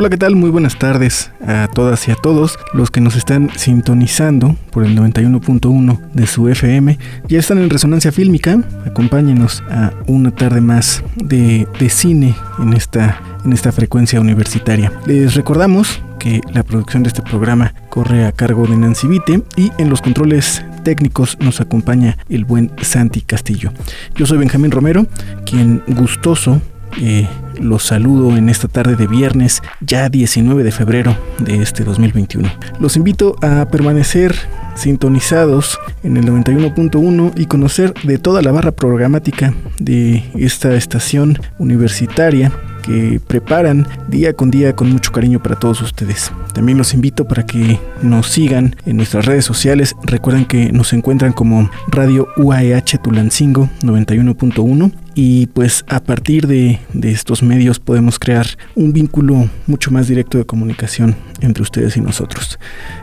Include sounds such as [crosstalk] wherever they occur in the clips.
Hola, ¿qué tal? Muy buenas tardes a todas y a todos los que nos están sintonizando por el 91.1 de su FM. Ya están en Resonancia Fílmica. Acompáñenos a una tarde más de, cine en esta, en esta frecuencia universitaria. Les recordamos que la producción de este programa corre a cargo de Nancy Vite y en los controles técnicos nos acompaña el buen Santi Castillo. Yo soy Benjamín Romero, quien gustoso eh, los saludo en esta tarde de viernes, ya 19 de febrero de este 2021. Los invito a permanecer sintonizados en el 91.1 y conocer de toda la barra programática de esta estación universitaria que preparan día con día con mucho cariño para todos ustedes. También los invito para que nos sigan en nuestras redes sociales. Recuerden que nos encuentran como Radio UAEH Tulancingo 91.1 y pues a partir de, de, estos medios podemos crear un vínculo mucho más directo de comunicación entre ustedes y nosotros.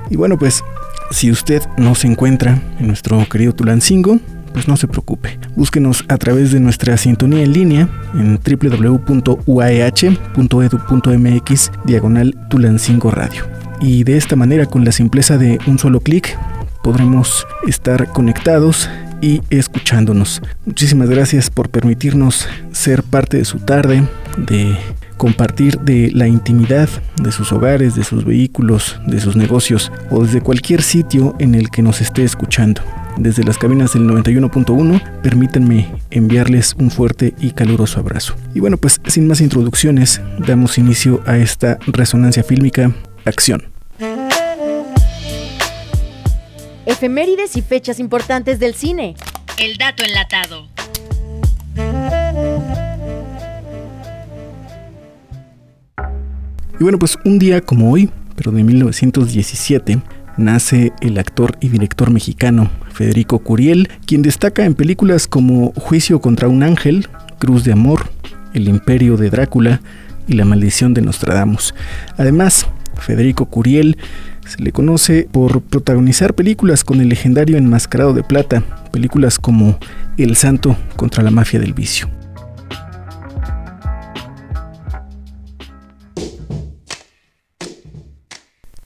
Y bueno pues si usted no se encuentra en nuestro querido Tulancingo, pues no se preocupe. Búsquenos a través de nuestra sintonía en línea en www.uaeh.edu.mx diagonal Tulancingo Radio. Y de esta manera, con la simpleza de un solo clic, podremos estar conectados y escuchándonos. Muchísimas gracias por permitirnos ser parte de su tarde, de compartir de la intimidad de sus hogares, de sus vehículos, de sus negocios o desde cualquier sitio en el que nos esté escuchando desde las cabinas del 91.1, permítanme enviarles un fuerte y caluroso abrazo. Y bueno, pues sin más introducciones, damos inicio a esta resonancia fílmica. Acción. Efemérides y fechas importantes del cine. El dato enlatado. Y bueno, pues un día como hoy, pero de 1917, nace el actor y director mexicano Federico Curiel, quien destaca en películas como Juicio contra un ángel, Cruz de Amor, El Imperio de Drácula y La Maldición de Nostradamus. Además, Federico Curiel se le conoce por protagonizar películas con el legendario Enmascarado de Plata, películas como El Santo contra la Mafia del Vicio.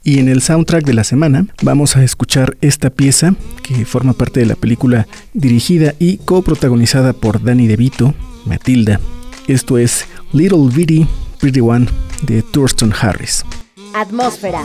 Y en el soundtrack de la semana vamos a escuchar esta pieza que forma parte de la película dirigida y coprotagonizada por Danny DeVito, Matilda. Esto es Little Bitty Pretty One de Thurston Harris. Atmósfera.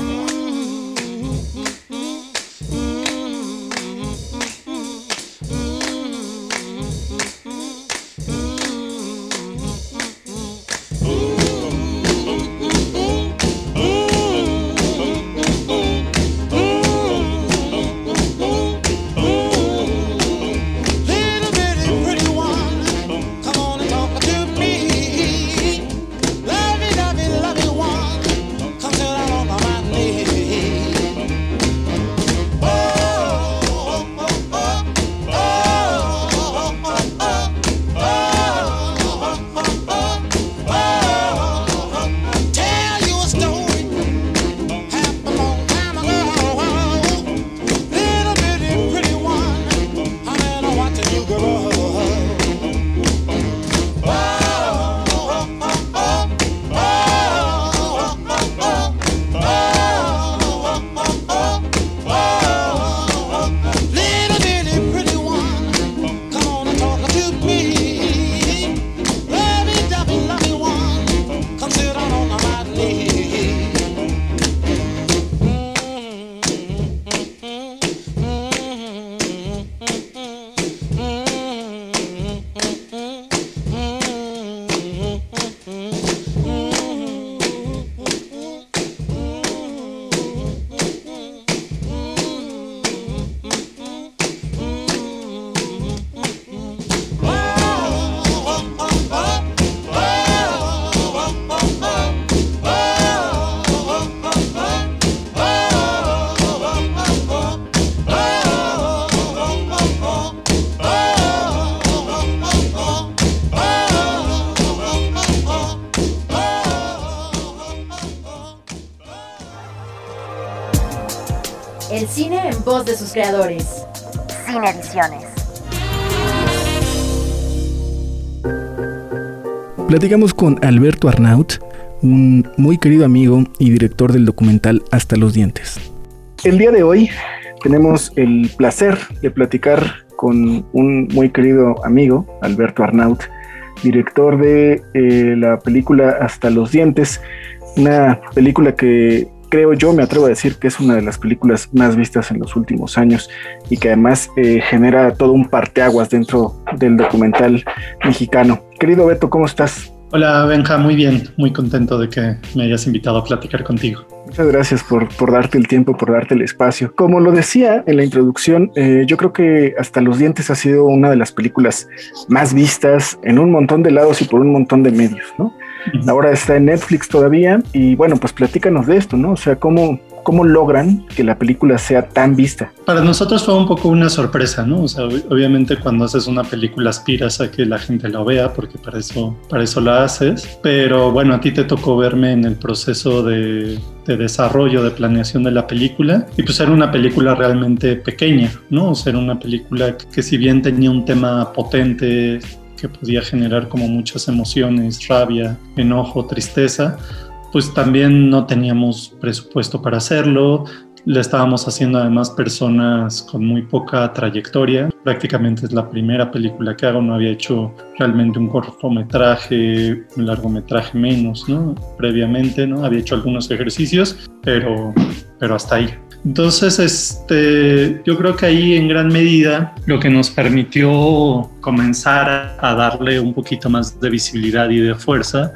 Sus creadores. Sin ediciones. Platicamos con Alberto Arnaut, un muy querido amigo y director del documental Hasta los Dientes. El día de hoy tenemos el placer de platicar con un muy querido amigo, Alberto Arnaut, director de eh, la película Hasta los Dientes, una película que creo yo, me atrevo a decir que es una de las películas más vistas en los últimos años y que además eh, genera todo un parteaguas dentro del documental mexicano. Querido Beto, ¿cómo estás? Hola Benja, muy bien, muy contento de que me hayas invitado a platicar contigo. Muchas gracias por, por darte el tiempo, por darte el espacio. Como lo decía en la introducción, eh, yo creo que Hasta los Dientes ha sido una de las películas más vistas en un montón de lados y por un montón de medios, ¿no? Ahora está en Netflix todavía y bueno, pues platícanos de esto, ¿no? O sea, ¿cómo, cómo logran que la película sea tan vista? Para nosotros fue un poco una sorpresa, ¿no? O sea, obviamente cuando haces una película aspiras a que la gente la vea porque para eso, para eso la haces, pero bueno, a ti te tocó verme en el proceso de, de desarrollo, de planeación de la película y pues era una película realmente pequeña, ¿no? O sea, era una película que, que si bien tenía un tema potente, que podía generar como muchas emociones, rabia, enojo, tristeza, pues también no teníamos presupuesto para hacerlo. Le estábamos haciendo además personas con muy poca trayectoria. Prácticamente es la primera película que hago. No había hecho realmente un cortometraje, un largometraje menos, ¿no? Previamente, ¿no? Había hecho algunos ejercicios, pero, pero hasta ahí. Entonces, este, yo creo que ahí en gran medida lo que nos permitió comenzar a darle un poquito más de visibilidad y de fuerza,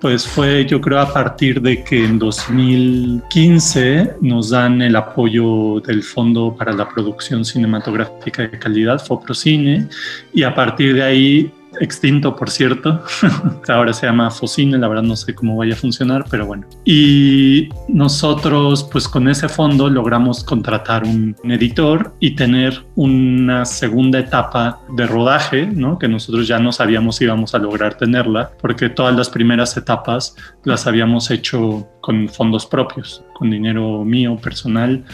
pues fue yo creo a partir de que en 2015 nos dan el apoyo del Fondo para la Producción Cinematográfica de Calidad, FOPROCINE, y a partir de ahí extinto, por cierto. [laughs] Ahora se llama Focine, la verdad no sé cómo vaya a funcionar, pero bueno. Y nosotros, pues con ese fondo logramos contratar un, editor y tener una segunda etapa de rodaje, ¿no? Que nosotros ya no sabíamos si íbamos a lograr tenerla, porque todas las primeras etapas las habíamos hecho con fondos propios, con dinero mío personal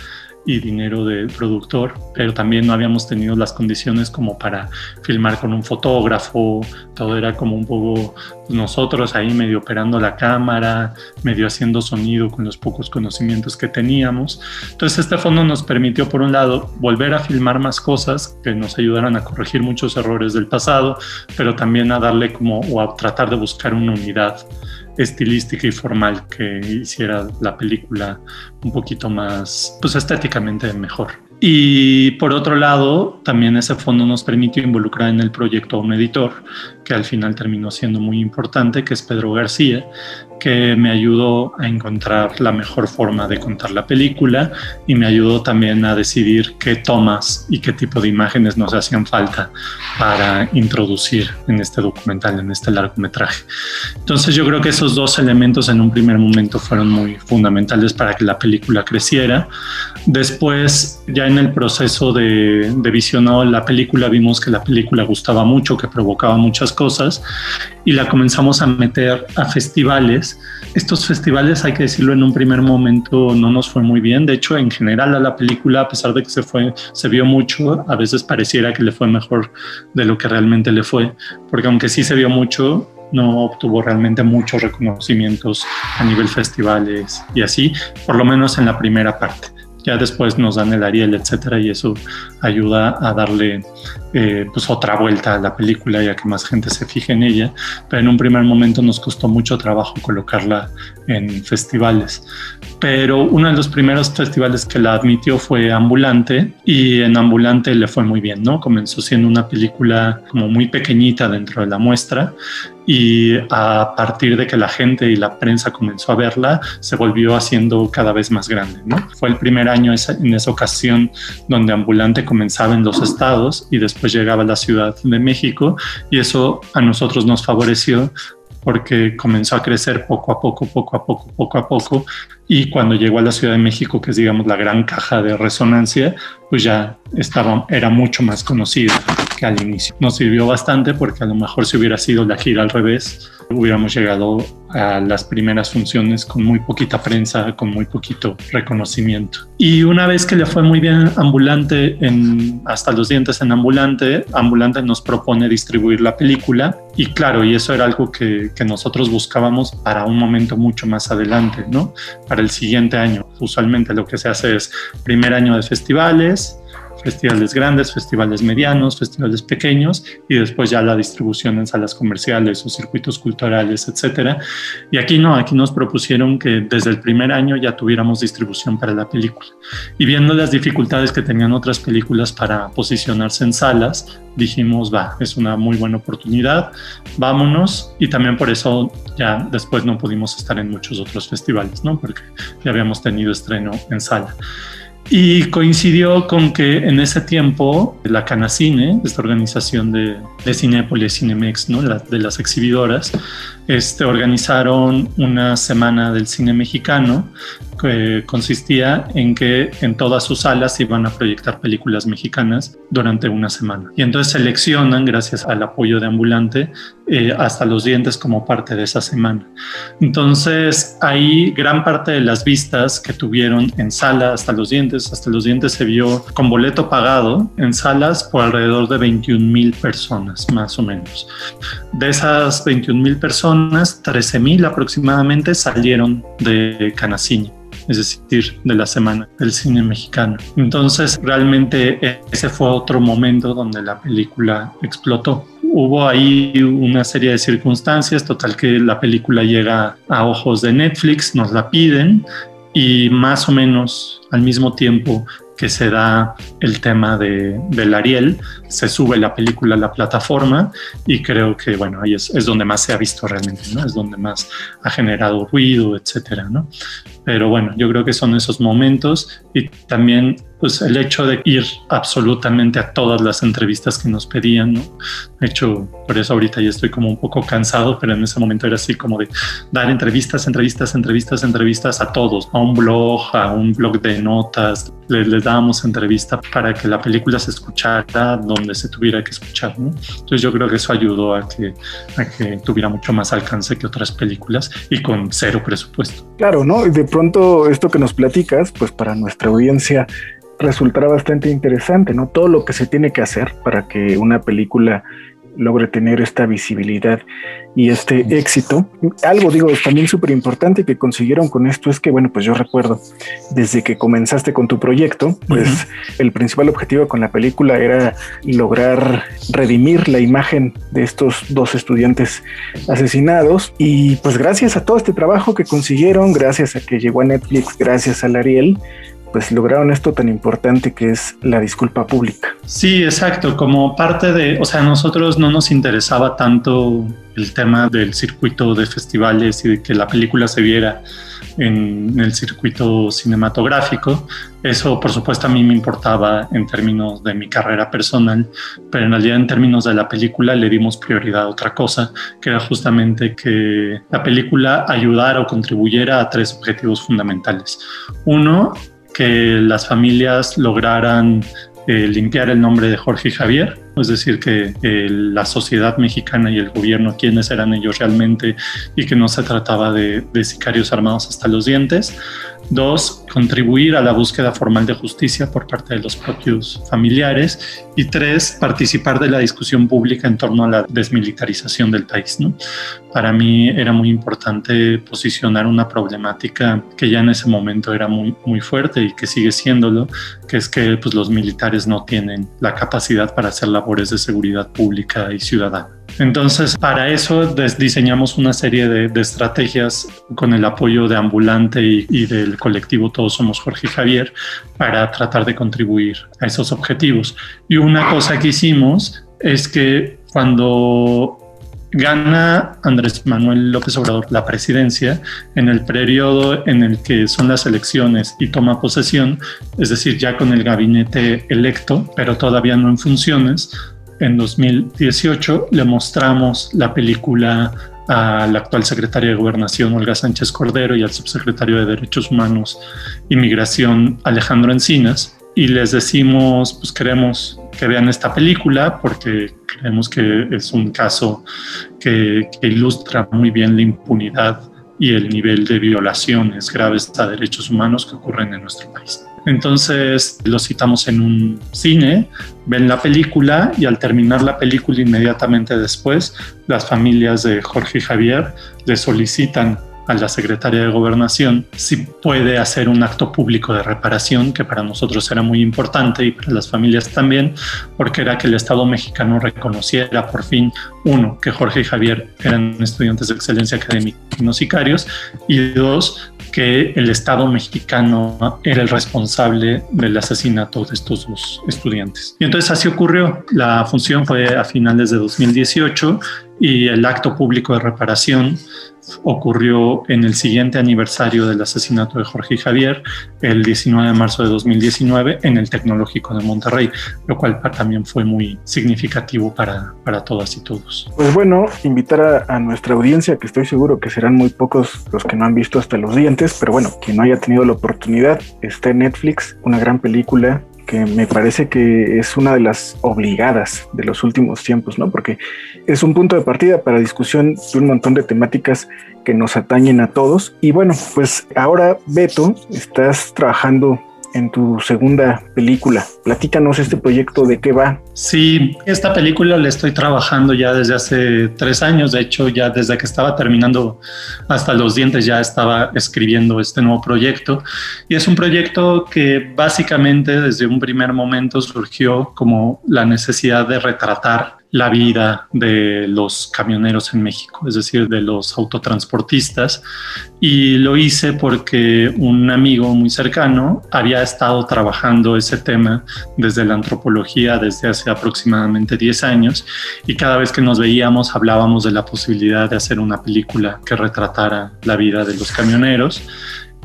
y dinero del productor, pero también no habíamos tenido las condiciones como para filmar con un fotógrafo, todo era como un poco nosotros ahí medio operando la cámara, medio haciendo sonido con los pocos conocimientos que teníamos. Entonces este fondo nos permitió por un lado volver a filmar más cosas que nos ayudaran a corregir muchos errores del pasado, pero también a darle como o a tratar de buscar una unidad estilística y formal que hiciera la película un poquito más, pues estéticamente mejor. Y por otro lado, también ese fondo nos permitió involucrar en el proyecto a un editor que al final terminó siendo muy importante, que es Pedro García, que me ayudó a encontrar la mejor forma de contar la película y me ayudó también a decidir qué tomas y qué tipo de imágenes nos hacían falta para introducir en este documental, en este largometraje. Entonces yo creo que esos dos elementos en un primer momento fueron muy fundamentales para que la película creciera. Después, ya en el proceso de, de visionado la película, vimos que la película gustaba mucho, que provocaba muchas cosas y la comenzamos a meter a festivales. Estos festivales, hay que decirlo, en un primer momento no nos fue muy bien. De hecho, en general a la película, a pesar de que se fue, se vio mucho, a veces pareciera que le fue mejor de lo que realmente le fue, porque aunque sí se vio mucho, no obtuvo realmente muchos reconocimientos a nivel festivales y así, por lo menos en la primera parte. Ya después nos dan el Ariel, etcétera, y eso ayuda a darle eh, pues otra vuelta a la película y a que más gente se fije en ella. Pero en un primer momento nos costó mucho trabajo colocarla en festivales. Pero uno de los primeros festivales que la admitió fue Ambulante y en Ambulante le fue muy bien, ¿no? Comenzó siendo una película como muy pequeñita dentro de la muestra y a partir de que la gente y la prensa comenzó a verla, se volvió haciendo cada vez más grande. ¿no? Fue el primer año en esa ocasión donde Ambulante comenzaba en los estados y después llegaba a la Ciudad de México y eso a nosotros nos favoreció porque comenzó a crecer poco a poco, poco a poco, poco a poco, y cuando llegó a la Ciudad de México, que es digamos la gran caja de resonancia, pues ya estaba, era mucho más conocida que al inicio. Nos sirvió bastante porque a lo mejor si hubiera sido la gira al revés, hubiéramos llegado a las primeras funciones con muy poquita prensa, con muy poquito reconocimiento. Y una vez que le fue muy bien Ambulante, en, hasta los dientes en Ambulante, Ambulante nos propone distribuir la película y claro, y eso era algo que, que nosotros buscábamos para un momento mucho más adelante, ¿no? Para el siguiente año. Usualmente lo que se hace es primer año de festivales, festivales grandes, festivales medianos, festivales pequeños y después ya la distribución en salas comerciales o circuitos culturales, etcétera. Y aquí no, aquí nos propusieron que desde el primer año ya tuviéramos distribución para la película. Y viendo las dificultades que tenían otras películas para posicionarse en salas, dijimos, va, es una muy buena oportunidad, vámonos. Y también por eso ya después no pudimos estar en muchos otros festivales, ¿no? Porque ya habíamos tenido estreno en sala. Y coincidió con que en ese tiempo la Canacine, esta organización de, de Cinépolis, Cinemex, ¿no? de las exhibidoras, este, organizaron una semana del cine mexicano que consistía en que en todas sus salas iban a proyectar películas mexicanas durante una semana. Y entonces seleccionan, gracias al apoyo de Ambulante, eh, hasta los dientes como parte de esa semana. Entonces ahí gran parte de las vistas que tuvieron en sala hasta los dientes, hasta los dientes se vio con boleto pagado en salas por alrededor de 21 mil personas, más o menos. De esas 21 mil personas, 13.000 aproximadamente salieron de Canacini es decir, de la semana del cine mexicano. Entonces, realmente ese fue otro momento donde la película explotó. Hubo ahí una serie de circunstancias, total que la película llega a ojos de Netflix, nos la piden y más o menos al mismo tiempo que se da el tema de, del Ariel, se sube la película a la plataforma y creo que, bueno, ahí es, es, donde más se ha visto realmente, ¿no? Es donde más ha generado ruido, etcétera, ¿no? Pero bueno, yo creo que son esos momentos y también pues el hecho de ir absolutamente a todas las entrevistas que nos pedían, ¿no? De hecho, por eso ahorita ya estoy como un poco cansado, pero en ese momento era así como de dar entrevistas, entrevistas, entrevistas, entrevistas a todos, a un blog, a un blog de notas, les, les dábamos entrevista para que la película se escuchara donde se tuviera que escuchar, ¿no? Entonces yo creo que eso ayudó a que, a que tuviera mucho más alcance que otras películas y con cero presupuesto. Claro, ¿no? De pronto esto que nos platicas, pues para nuestra audiencia resultará bastante interesante, ¿no? Todo lo que se tiene que hacer para que una película logre tener esta visibilidad y este éxito. Algo digo, es también súper importante que consiguieron con esto es que, bueno, pues yo recuerdo, desde que comenzaste con tu proyecto, pues el principal objetivo con la película era lograr redimir la imagen de estos dos estudiantes asesinados y pues gracias a todo este trabajo que consiguieron, gracias a que llegó a Netflix, gracias a Ariel, pues lograron esto tan importante que es la disculpa pública. Sí, exacto, como parte de, o sea, a nosotros no nos interesaba tanto el tema del circuito de festivales y de que la película se viera en el circuito cinematográfico. Eso, por supuesto, a mí me importaba en términos de mi carrera personal, pero en realidad en términos de la película le dimos prioridad a otra cosa, que era justamente que la película ayudara o contribuyera a tres objetivos fundamentales. Uno, que las familias lograran eh, limpiar el nombre de Jorge Javier, es decir, que eh, la sociedad mexicana y el gobierno, quiénes eran ellos realmente y que no se trataba de, de sicarios armados hasta los dientes. Dos, contribuir a la búsqueda formal de justicia por parte de los propios familiares. Y tres, participar de la discusión pública en torno a la desmilitarización del país. ¿no? Para mí era muy importante posicionar una problemática que ya en ese momento era muy, muy fuerte y que sigue siéndolo, que es que pues, los militares no tienen la capacidad para hacer labores de seguridad pública y ciudadana. Entonces, para eso diseñamos una serie de, de, estrategias con el apoyo de Ambulante y, y, del colectivo Todos Somos Jorge y Javier para tratar de contribuir a esos objetivos. Y una cosa que hicimos es que cuando gana Andrés Manuel López Obrador la presidencia en el periodo en el que son las elecciones y toma posesión, es decir, ya con el gabinete electo, pero todavía no en funciones, en 2018 le mostramos la película a la actual secretaria de Gobernación, Olga Sánchez Cordero, y al subsecretario de Derechos Humanos y Migración, Alejandro Encinas, y les decimos, pues queremos que vean esta película porque creemos que es un caso que ilustra muy bien la impunidad y el nivel de violaciones graves a derechos humanos que ocurren en nuestro país. Entonces lo citamos en un cine, ven la película y al terminar la película inmediatamente después, las familias de Jorge y Javier le solicitan a la secretaria de Gobernación si puede hacer un acto público de reparación, que para nosotros era muy importante y para las familias también, porque era que el Estado mexicano reconociera por fin, uno, que Jorge y Javier eran estudiantes de excelencia académica y no sicarios, y dos, que el Estado mexicano era el responsable del asesinato de estos dos estudiantes. Y entonces así ocurrió. La función fue a finales de 2018 y el acto público de reparación ocurrió en el siguiente aniversario del asesinato de Jorge Javier, el 19 de marzo de 2019, en el Tecnológico de Monterrey, lo cual también fue muy significativo para, para todas y todos. Pues bueno, invitar a, a, nuestra audiencia, que estoy seguro que serán muy pocos los que no han visto hasta los dientes, pero bueno, quien no haya tenido la oportunidad, está en Netflix, una gran película que me parece que es una de las obligadas de los últimos tiempos, ¿no? Porque es un punto de partida para discusión de un montón de temáticas que nos atañen a todos. Y bueno, pues ahora, Beto, estás trabajando en tu segunda película. Platícanos este proyecto de qué va. Sí, esta película la estoy trabajando ya desde hace tres años. De hecho, ya desde que estaba terminando hasta los dientes ya estaba escribiendo este nuevo proyecto. Y es un proyecto que básicamente desde un primer momento surgió como la necesidad de retratar la vida de los camioneros en México, es decir, de los autotransportistas. Y lo hice porque un amigo muy cercano había estado trabajando ese tema desde la antropología desde hace aproximadamente 10 años y cada vez que nos veíamos hablábamos de la posibilidad de hacer una película que retratara la vida de los camioneros.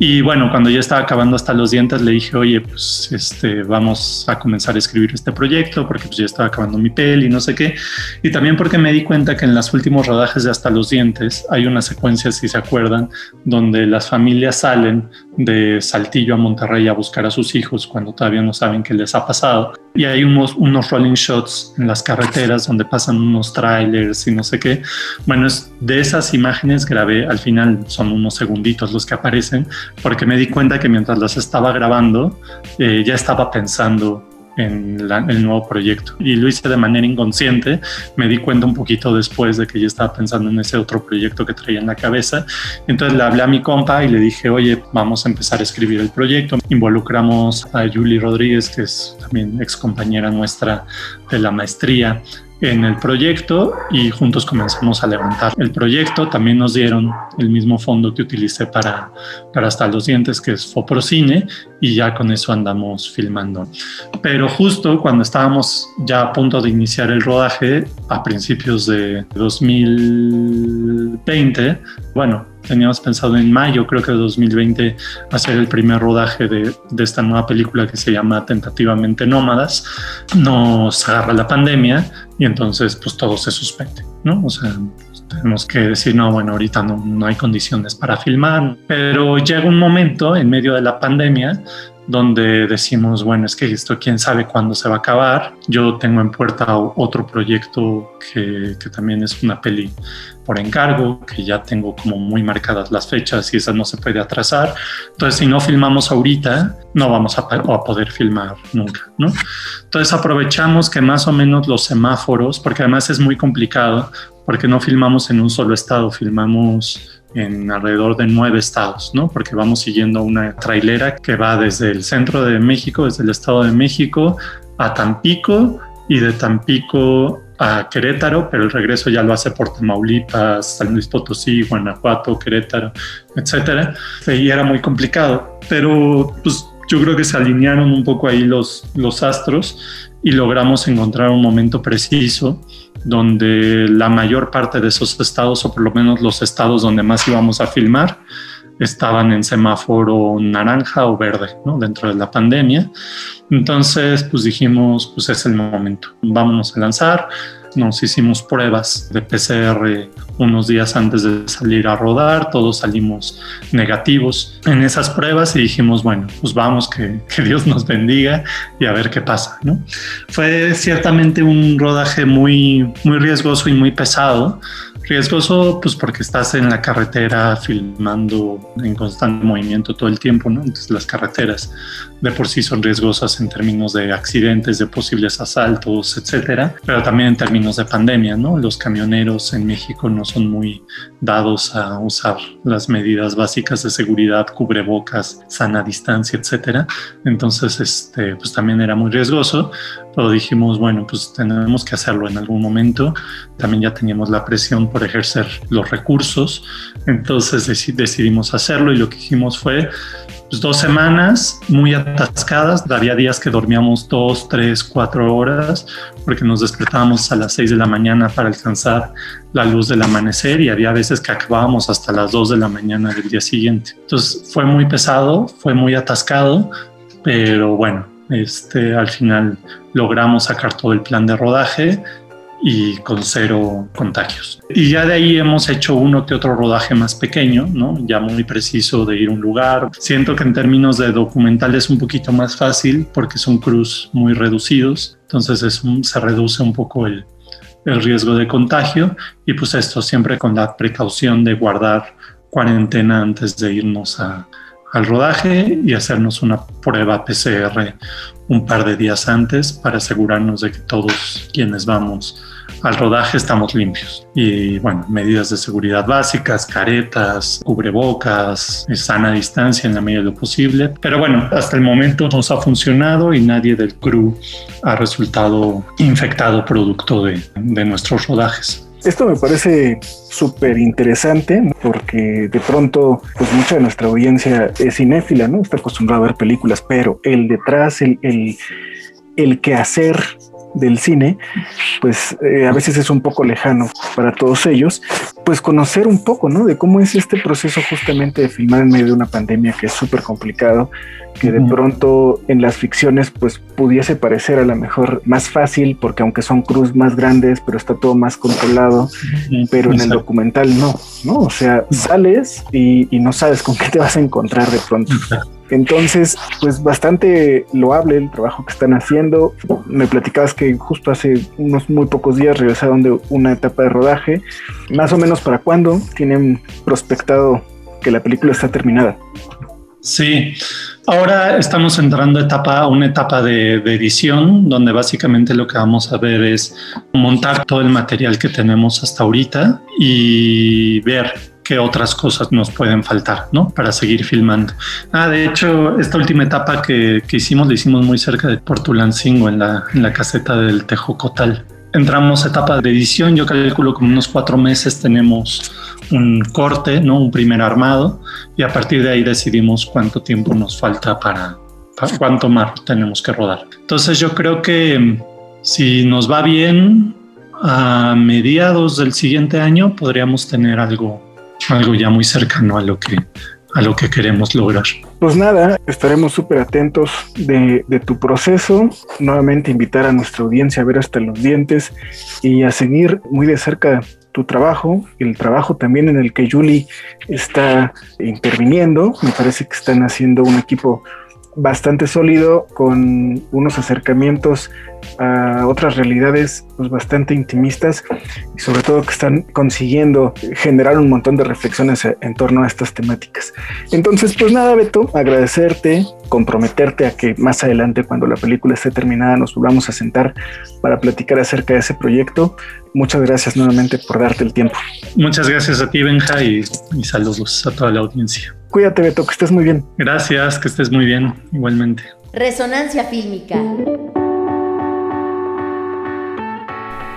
Y bueno, cuando ya estaba acabando hasta los dientes, le dije, oye, pues este, vamos a comenzar a escribir este proyecto porque pues ya estaba acabando mi peli y no sé qué. Y también porque me di cuenta que en los últimos rodajes de Hasta los dientes hay una secuencia, si se acuerdan, donde las familias salen de Saltillo a Monterrey a buscar a sus hijos cuando todavía no saben qué les ha pasado. Y hay unos, unos rolling shots en las carreteras donde pasan unos trailers y no sé qué. Bueno, es de esas imágenes grabé, al final son unos segunditos los que aparecen, porque me di cuenta que mientras las estaba grabando eh, ya estaba pensando en el nuevo proyecto y lo hice de manera inconsciente. Me di cuenta un poquito después de que ya estaba pensando en ese otro proyecto que traía en la cabeza. Entonces le hablé a mi compa y le dije, oye, vamos a empezar a escribir el proyecto. Involucramos a Julie Rodríguez, que es también ex compañera nuestra de la maestría en el proyecto y juntos comenzamos a levantar el proyecto. También nos dieron el mismo fondo que utilicé para, para hasta los dientes, que es Foprocine, y ya con eso andamos filmando. Pero justo cuando estábamos ya a punto de iniciar el rodaje, a principios de 2020, bueno, teníamos pensado en mayo, creo que de 2020, hacer el primer rodaje de, de, esta nueva película que se llama Tentativamente Nómadas. Nos agarra la pandemia y entonces pues todo se suspende, ¿no? O sea, tenemos que decir, no, bueno, ahorita no, no hay condiciones para filmar, pero llega un momento en medio de la pandemia donde decimos, bueno, es que esto quién sabe cuándo se va a acabar. Yo tengo en puerta otro proyecto que, que, también es una peli por encargo, que ya tengo como muy marcadas las fechas y esa no se puede atrasar. Entonces, si no filmamos ahorita, no vamos a, a poder filmar nunca, ¿no? Entonces, aprovechamos que más o menos los semáforos, porque además es muy complicado, porque no filmamos en un solo estado, filmamos en alrededor de nueve estados, ¿no? Porque vamos siguiendo una trailera que va desde el centro de México, desde el estado de México a Tampico y de Tampico a Querétaro, pero el regreso ya lo hace por Tamaulipas, San Luis Potosí, Guanajuato, Querétaro, etcétera. Y era muy complicado, pero pues yo creo que se alinearon un poco ahí los, los astros y logramos encontrar un momento preciso donde la mayor parte de esos estados, o por lo menos los estados donde más íbamos a filmar, estaban en semáforo naranja o verde. Dentro de la pandemia. Entonces, pues dijimos, pues es el momento, vámonos a lanzar. Nos hicimos pruebas de PCR unos días antes de salir a rodar, todos salimos negativos en esas pruebas y dijimos, bueno, pues vamos, que, que Dios nos bendiga y a ver qué pasa, ¿no? Fue ciertamente un rodaje muy, muy riesgoso y muy pesado, riesgoso pues porque estás en la carretera filmando en constante movimiento todo el tiempo, ¿no? Entonces las carreteras de por sí son riesgosas en términos de accidentes, de posibles asaltos, etcétera, pero también en términos de pandemia, ¿no? Los camioneros en México no son muy dados a usar las medidas básicas de seguridad, cubrebocas, sana distancia, etcétera. Entonces, este, pues también era muy riesgoso, pero dijimos, bueno, pues tenemos que hacerlo en algún momento. También ya teníamos la presión por ejercer los recursos, entonces decidimos hacerlo y lo que hicimos fue pues, dos semanas muy atascadas. Había días que dormíamos dos, tres, cuatro horas porque nos despertábamos a las seis de la mañana para alcanzar la luz del amanecer y había veces que acabábamos hasta las dos de la mañana del día siguiente. Entonces fue muy pesado, fue muy atascado, pero bueno, este, al final logramos sacar todo el plan de rodaje y con cero contagios. Y ya de ahí hemos hecho uno que otro rodaje más pequeño, ¿no? Ya muy preciso de ir a un lugar. Siento que en términos de documental es un poquito más fácil porque son cruz muy reducidos, entonces es se reduce un poco el, el riesgo de contagio y pues esto siempre con la precaución de guardar cuarentena antes de irnos a, al rodaje y hacernos una prueba PCR un par de días antes para asegurarnos de que todos quienes vamos al rodaje estamos limpios. Y bueno, medidas de seguridad básicas, caretas, cubrebocas, sana distancia en la medida de lo posible. Pero bueno, hasta el momento nos ha funcionado y nadie del crew ha resultado infectado producto de, nuestros rodajes. Esto me parece súper interesante porque de pronto pues mucha de nuestra audiencia es cinéfila, ¿no? Está acostumbrada a ver películas, pero el detrás, el, el, el quehacer del cine, pues eh, a veces es un poco lejano para todos ellos, pues conocer un poco, ¿no? De cómo es este proceso justamente de filmar en medio de una pandemia que es súper complicado, que de pronto en las ficciones pues pudiese parecer a lo mejor más fácil, porque aunque son cruz más grandes, pero está todo más controlado, pero en el documental no, ¿no? O sea, sales y, y, no sabes con qué te vas a encontrar de pronto. Entonces, pues bastante loable el trabajo que están haciendo. Me platicabas que justo hace unos muy pocos días regresaron de una etapa de rodaje. Más o menos para cuándo tienen prospectado que la película está terminada. Sí, ahora estamos entrando a, etapa, una etapa de, de, edición donde básicamente lo que vamos a ver es montar todo el material que tenemos hasta ahorita y ver qué otras cosas nos pueden faltar, ¿no? Para seguir filmando. Ah, de hecho, esta última etapa que, que hicimos, la hicimos muy cerca de Portulancingo, en la, en la caseta del Tejocotal. Entramos a etapa de edición, yo calculo como unos cuatro meses tenemos un corte, ¿no? Un primer armado, y a partir de ahí decidimos cuánto tiempo nos falta para, cuánto más tenemos que rodar. Entonces yo creo que si nos va bien, a mediados del siguiente año podríamos tener algo algo ya muy cercano a lo que a lo que queremos lograr. Pues nada, estaremos súper atentos de, tu proceso. Nuevamente invitar a nuestra audiencia a ver hasta los dientes y a seguir muy de cerca tu trabajo, el trabajo también en el que Julie está interviniendo. Me parece que están haciendo un equipo bastante sólido con unos acercamientos a otras realidades pues, bastante intimistas y sobre todo que están consiguiendo generar un montón de reflexiones en torno a estas temáticas. Entonces, pues nada, Beto, agradecerte, comprometerte a que más adelante, cuando la película esté terminada, nos volvamos a sentar para platicar acerca de ese proyecto. Muchas gracias nuevamente por darte el tiempo. Muchas gracias a ti, Benja, y, y saludos a toda la audiencia. Cuídate, Beto, que estés muy bien. Gracias, que estés muy bien, igualmente. Resonancia fílmica.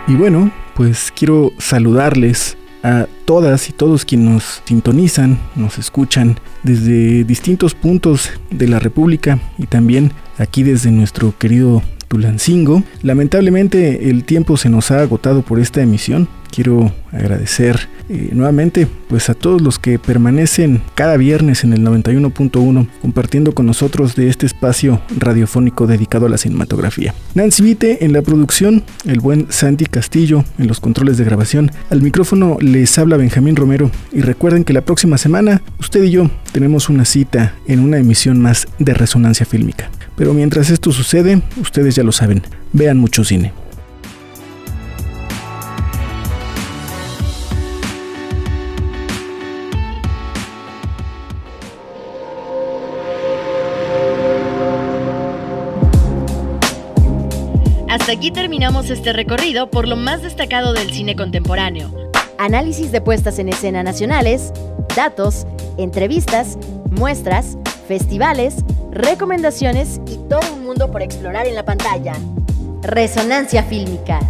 Y bueno, pues quiero saludarles a todas y todos quienes nos sintonizan, nos escuchan desde distintos puntos de la República y también aquí desde nuestro querido Tulancingo. Lamentablemente el tiempo se nos ha agotado por esta emisión. Quiero agradecer eh, nuevamente pues a todos los que permanecen cada viernes en el 91.1 compartiendo con nosotros de este espacio radiofónico dedicado a la cinematografía. Nancy Vite en la producción, el buen Santi Castillo en los controles de grabación. Al micrófono les habla Benjamín Romero y recuerden que la próxima semana usted y yo tenemos una cita en una emisión más de Resonancia Fílmica. Pero mientras esto sucede, ustedes ya lo saben, vean mucho cine. Aquí terminamos este recorrido por lo más destacado del cine contemporáneo. Análisis de puestas en escena nacionales, datos, entrevistas, muestras, festivales, recomendaciones y todo un mundo por explorar en la pantalla. Resonancia fílmica.